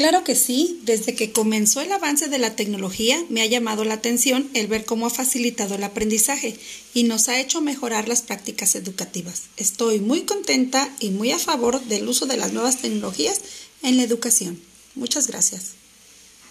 Claro que sí, desde que comenzó el avance de la tecnología me ha llamado la atención el ver cómo ha facilitado el aprendizaje y nos ha hecho mejorar las prácticas educativas. Estoy muy contenta y muy a favor del uso de las nuevas tecnologías en la educación. Muchas gracias.